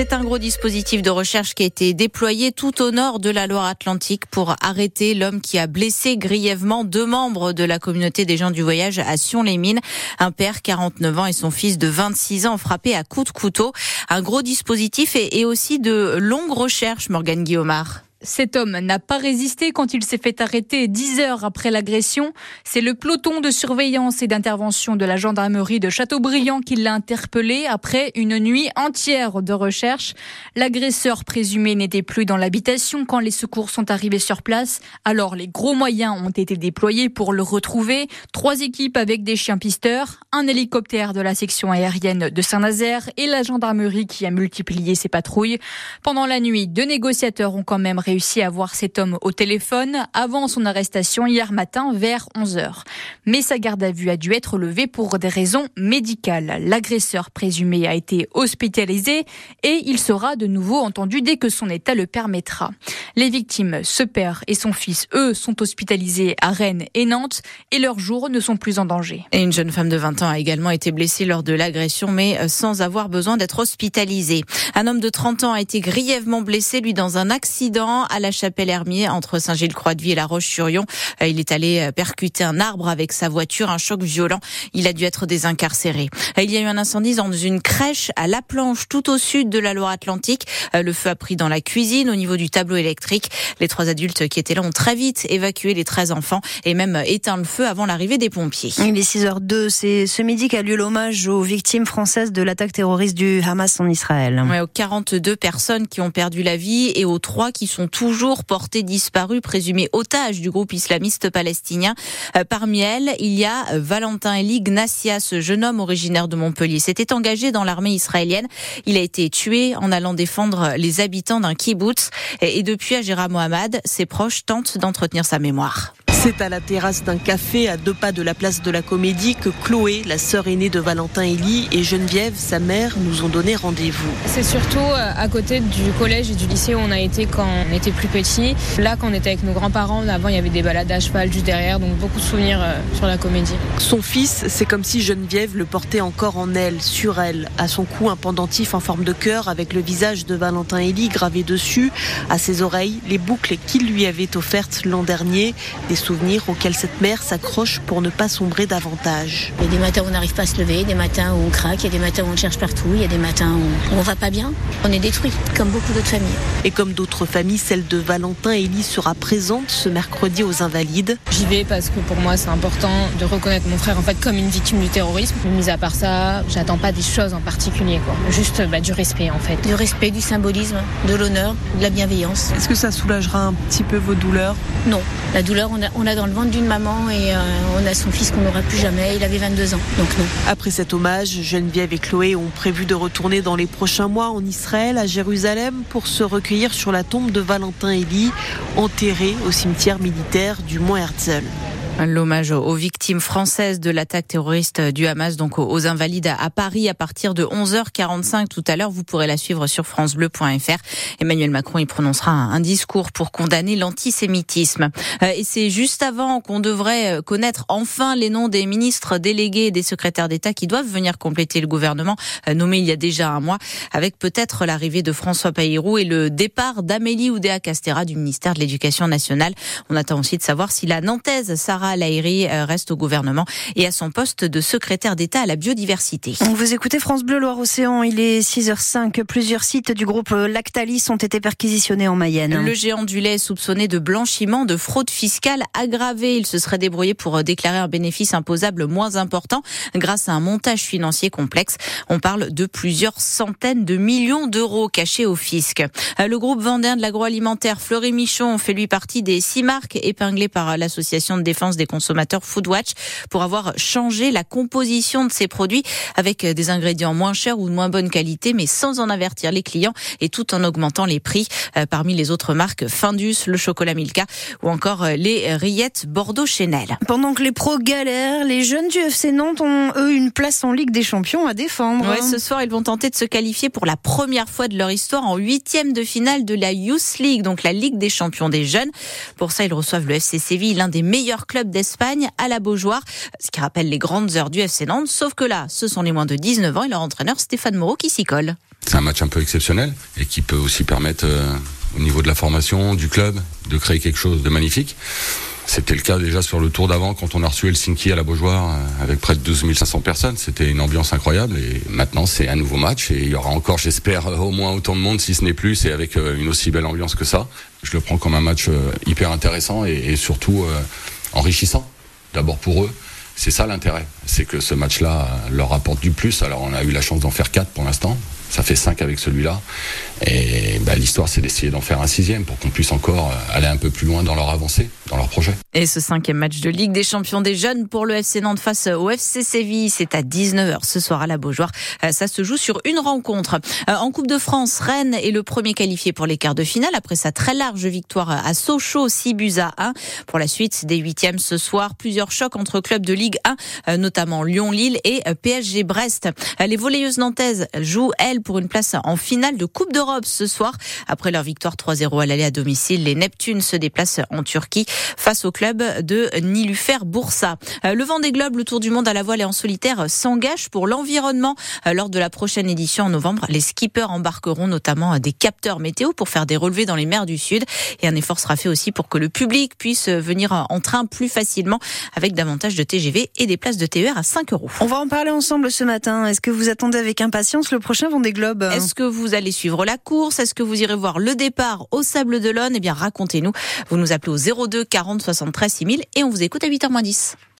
C'est un gros dispositif de recherche qui a été déployé tout au nord de la Loire-Atlantique pour arrêter l'homme qui a blessé grièvement deux membres de la communauté des gens du voyage à Sion-les-Mines. Un père, 49 ans, et son fils de 26 ans frappés à coups de couteau. Un gros dispositif et, aussi de longues recherches, Morgane Guillaumard. Cet homme n'a pas résisté quand il s'est fait arrêter dix heures après l'agression. C'est le peloton de surveillance et d'intervention de la gendarmerie de Châteaubriand qui l'a interpellé après une nuit entière de recherche. L'agresseur présumé n'était plus dans l'habitation quand les secours sont arrivés sur place. Alors les gros moyens ont été déployés pour le retrouver. Trois équipes avec des chiens pisteurs, un hélicoptère de la section aérienne de Saint-Nazaire et la gendarmerie qui a multiplié ses patrouilles. Pendant la nuit, deux négociateurs ont quand même réussi à voir cet homme au téléphone avant son arrestation hier matin vers 11h. Mais sa garde à vue a dû être levée pour des raisons médicales. L'agresseur présumé a été hospitalisé et il sera de nouveau entendu dès que son état le permettra. Les victimes, ce père et son fils, eux, sont hospitalisés à Rennes et Nantes et leurs jours ne sont plus en danger. Et une jeune femme de 20 ans a également été blessée lors de l'agression, mais euh, sans avoir besoin d'être hospitalisée. Un homme de 30 ans a été grièvement blessé, lui, dans un accident à la Chapelle-Hermier entre Saint-Gilles-Croix-de-Vie et La Roche-sur-Yon. Euh, il est allé euh, percuter un arbre avec sa voiture, un choc violent. Il a dû être désincarcéré. Euh, il y a eu un incendie dans une crèche à La Planche, tout au sud de la Loire-Atlantique. Le feu a pris dans la cuisine au niveau du tableau électrique. Les trois adultes qui étaient là ont très vite évacué les 13 enfants et même éteint le feu avant l'arrivée des pompiers. Il est 6h02. C'est ce midi qu'a lieu l'hommage aux victimes françaises de l'attaque terroriste du Hamas en Israël. Ouais, aux 42 personnes qui ont perdu la vie et aux trois qui sont toujours portées disparues, présumées otages du groupe islamiste palestinien. Euh, parmi elles, il y a Valentin Eli Gnassia, ce jeune homme originaire de Montpellier. S'était engagé dans l'armée israélienne. Il a été tué en allant défendre les habitants d'un kibbutz. Et depuis, Agera Mohamed, ses proches tentent d'entretenir sa mémoire. C'est à la terrasse d'un café à deux pas de la place de la Comédie que Chloé, la sœur aînée de Valentin Elie, et Geneviève, sa mère, nous ont donné rendez-vous. C'est surtout euh, à côté du collège et du lycée où on a été quand on était plus petit. Là, quand on était avec nos grands-parents, avant il y avait des balades à cheval juste derrière, donc beaucoup de souvenirs euh, sur la Comédie. Son fils, c'est comme si Geneviève le portait encore en elle, sur elle. À son cou, un pendentif en forme de cœur avec le visage de Valentin Elie gravé dessus. À ses oreilles, les boucles qu'il lui avait offertes l'an dernier. Des souvenirs auxquels cette mère s'accroche pour ne pas sombrer davantage. Il y a des matins où on n'arrive pas à se lever, des matins où on craque, il y a des matins où on cherche partout, il y a des matins où on va pas bien. On est détruit, comme beaucoup d'autres familles. Et comme d'autres familles, celle de Valentin Elie sera présente ce mercredi aux Invalides. J'y vais parce que pour moi c'est important de reconnaître mon frère en fait comme une victime du terrorisme. Mais mis à part ça, j'attends pas des choses en particulier, quoi. Juste bah, du respect en fait. Du respect, du symbolisme, de l'honneur, de la bienveillance. Est-ce que ça soulagera un petit peu vos douleurs? Non, la douleur on a, on a dans le ventre d'une maman et euh, on a son fils qu'on n'aura plus jamais. Il avait 22 ans. Après cet hommage, Geneviève et Chloé ont prévu de retourner dans les prochains mois en Israël, à Jérusalem, pour se recueillir sur la tombe de Valentin Elie, enterré au cimetière militaire du Mont Herzl. L'hommage aux victimes françaises de l'attaque terroriste du Hamas, donc aux invalides à Paris à partir de 11h45 tout à l'heure. Vous pourrez la suivre sur francebleu.fr. Emmanuel Macron y prononcera un discours pour condamner l'antisémitisme. Euh, et c'est juste avant qu'on devrait connaître enfin les noms des ministres délégués et des secrétaires d'État qui doivent venir compléter le gouvernement euh, nommé il y a déjà un mois, avec peut-être l'arrivée de François Payrou et le départ d'Amélie Oudéa-Castéra du ministère de l'Éducation nationale. On attend aussi de savoir si la Nantaise Sarah Lahiri euh, reste au gouvernement et à son poste de secrétaire d'État à la biodiversité. Vous écoutez France Bleu Loire-Océan, il est 6h05. Plusieurs sites du groupe Lactalis ont été perquisitionnés en Mayenne. Le géant du lait est soupçonné de blanchiment, de fraude fiscale aggravée. Il se serait débrouillé pour euh, déclarer un bénéfice imposable moins important grâce à un montage financier complexe. On parle de plusieurs centaines de millions d'euros cachés au fisc. Euh, le groupe vendéen de l'agroalimentaire Fleury Michon fait lui partie des six marques épinglées par l'association de défense des consommateurs Foodwatch pour avoir changé la composition de ces produits avec des ingrédients moins chers ou de moins bonne qualité, mais sans en avertir les clients et tout en augmentant les prix. Euh, parmi les autres marques, Findus, le chocolat Milka ou encore euh, les rillettes Bordeaux Chanel. Pendant que les pros galèrent, les jeunes du FC Nantes ont eux une place en Ligue des Champions à défendre. Ouais, ce soir, ils vont tenter de se qualifier pour la première fois de leur histoire en huitième de finale de la Youth League, donc la Ligue des Champions des jeunes. Pour ça, ils reçoivent le FC Séville, l'un des meilleurs clubs d'Espagne à la Beaujoire, ce qui rappelle les grandes heures du FC Nantes, sauf que là, ce sont les moins de 19 ans et leur entraîneur Stéphane Moreau qui s'y colle. c'est un match un peu exceptionnel et qui peut aussi permettre au niveau de la formation, du club, de créer quelque chose de magnifique. C'était le cas déjà sur le tour d'avant quand on a reçu Helsinki à la Beaujoire euh, avec près de 12 500 personnes. C'était une ambiance incroyable et maintenant c'est un nouveau match et il y aura encore, j'espère, au moins autant de monde si ce n'est plus et avec euh, une aussi belle ambiance que ça. Je le prends comme un match euh, hyper intéressant et, surtout enrichissant. D'abord pour eux, c'est ça l'intérêt, c'est que ce match-là leur apporte du plus. Alors on a eu la chance d'en faire quatre pour l'instant, ça fait 5 avec celui-là. Et bah, l'histoire, c'est d'essayer d'en faire un sixième pour qu'on puisse encore euh, aller un peu plus loin dans leur avancée, Et ce cinquième match de Ligue des champions des jeunes pour le FC Nantes face au FC Séville, c'est à 19h ce soir à la Beaujoire. Euh, ça se joue sur une rencontre. Euh, en Coupe de France, Rennes est le premier qualifié pour les quarts de finale après sa très large victoire à Sochaux, 6 buts à 1. Pour la suite des huitièmes ce soir, plusieurs chocs entre clubs de Ligue 1, notamment Lyon-Lille et PSG Brest. Les volleyeuses nantaises jouent, elles, pour une place en finale de Coupe d'Europe ce soir. Après leur victoire 3-0 à l'aller à domicile, les Neptunes se déplacent en Turquie face au club de Nilufer Bursa. Euh, le vent des globes, le tour du monde à la voile et en solitaire s'engage pour l'environnement. Euh, lors de la prochaine édition en novembre, les skippers embarqueront notamment des capteurs météo pour faire des relevés dans les mers du Sud. Et un effort sera fait aussi pour que le public puisse venir en train plus facilement avec davantage de TGV et des places de TER à 5 euros. On va en parler ensemble ce matin. Est-ce que vous attendez avec impatience le prochain Vendée Globe? Est-ce que vous allez suivre la course? Est-ce que vous irez voir le départ au Sable d'Olonne? Eh bien, racontez-nous. Vous nous appelez au 02 40 73 6000 et on vous écoute à 8h10.